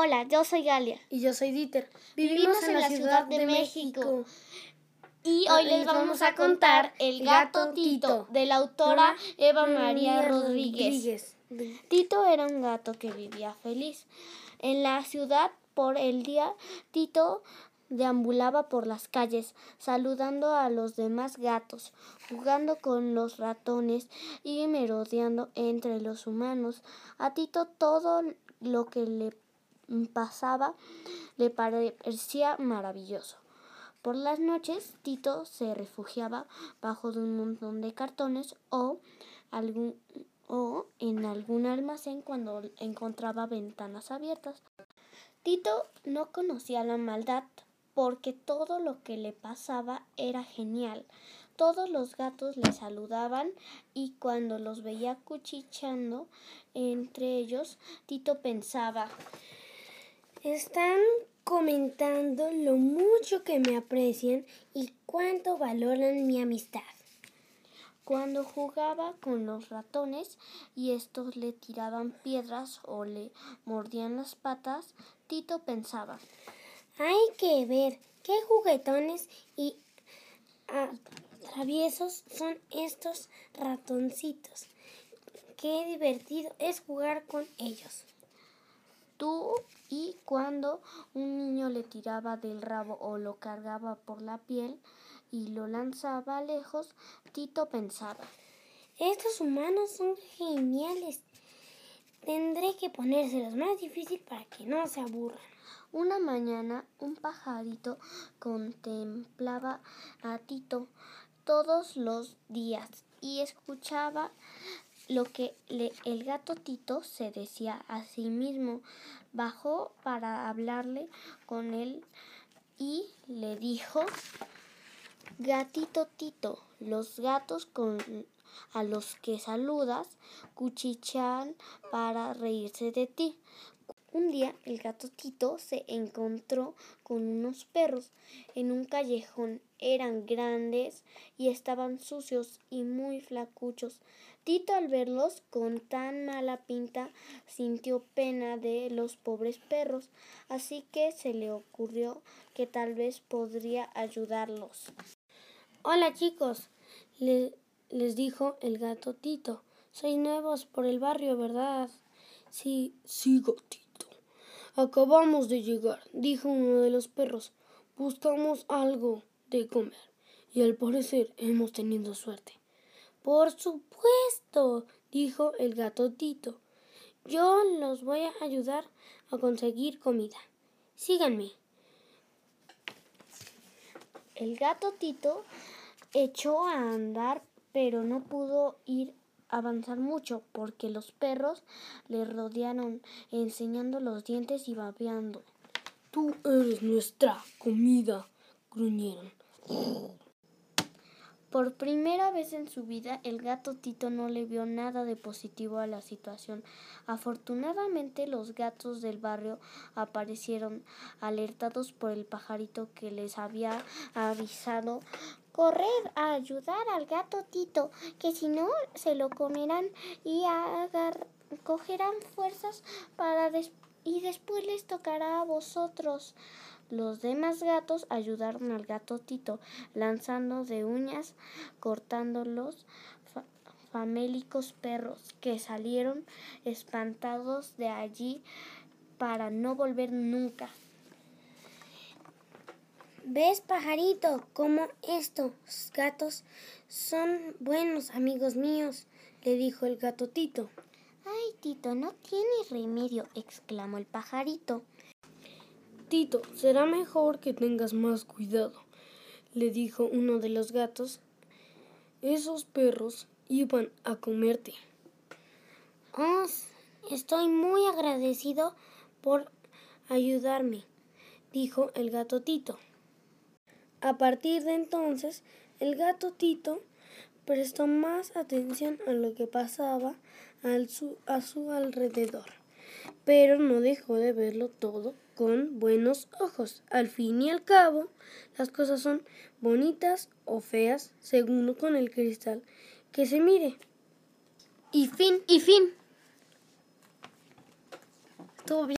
Hola, yo soy Galia. Y yo soy Dieter. Vivimos, en, la Ciudad, de, México. Y hoy les vamos a contar El gato Tito, de la autora Eva María Rodríguez. Tito era un gato que vivía feliz. En la ciudad, por el día, Tito deambulaba por las calles, saludando a los demás gatos, jugando con los ratones y merodeando entre los humanos. A Tito todo lo que le pasaba le parecía maravilloso. Por las noches, Tito se refugiaba bajo de un montón de cartones o, algún, o en algún almacén cuando encontraba ventanas abiertas. Tito no conocía la maldad porque todo lo que le pasaba era genial. Todos los gatos le saludaban y cuando los veía cuchicheando entre ellos, Tito pensaba están comentando lo mucho que me aprecian y cuánto valoran mi amistad. Cuando jugaba con los ratones y estos le tiraban piedras o le mordían las patas, Tito pensaba, hay que ver qué juguetones y traviesos son estos ratoncitos. Qué divertido es jugar con ellos. Tú y cuando un niño le tiraba del rabo o lo cargaba por la piel y lo lanzaba lejos, Tito pensaba, estos humanos son geniales. Tendré que ponérselos más difícil para que no se aburran. Una mañana un pajarito contemplaba a Tito todos los días y escuchaba lo que el gato Tito se decía a sí mismo. Bajó para hablarle con él y le dijo, Gatito Tito, los gatos con a los que saludas cuchichan para reírse de ti. Un día el gato Tito se encontró con unos perros en un callejón. Eran grandes y estaban sucios y muy flacuchos. Tito al verlos con tan mala pinta sintió pena de los pobres perros, así que se le ocurrió que tal vez podría ayudarlos. Hola chicos, les dijo el gato Tito. Sois nuevos por el barrio, ¿verdad? Sí, sí, gatito. Acabamos de llegar, dijo uno de los perros. Buscamos algo de comer y al parecer hemos tenido suerte. Por supuesto, dijo el gato Tito. Yo los voy a ayudar a conseguir comida. Síganme. El gato Tito echó a andar, pero no pudo ir avanzar mucho porque los perros le rodearon enseñando los dientes y babeando. Tú eres nuestra comida, gruñeron. Por primera vez en su vida, el gato Tito no le vio nada de positivo a la situación. Afortunadamente, los gatos del barrio aparecieron alertados por el pajarito que les había avisado correr a ayudar al gato Tito, que si no se lo comerán y cogerán fuerzas para y después les tocará a vosotros. Los demás gatos ayudaron al gato Tito, lanzando de uñas, cortando los famélicos perros, que salieron espantados de allí para no volver nunca. ¿Ves, pajarito, cómo estos gatos son buenos amigos míos? le dijo el gato Tito. Ay, Tito, no tiene remedio, exclamó el pajarito. Tito, será mejor que tengas más cuidado, le dijo uno de los gatos. Esos perros iban a comerte. Oh, estoy muy agradecido por ayudarme, dijo el gato Tito. A partir de entonces, el gato Tito prestó más atención a lo que pasaba a su alrededor, pero no dejó de verlo todo con buenos ojos. Al fin y al cabo, las cosas son bonitas o feas según con el cristal que se mire. Y fin, y fin. Todo bien.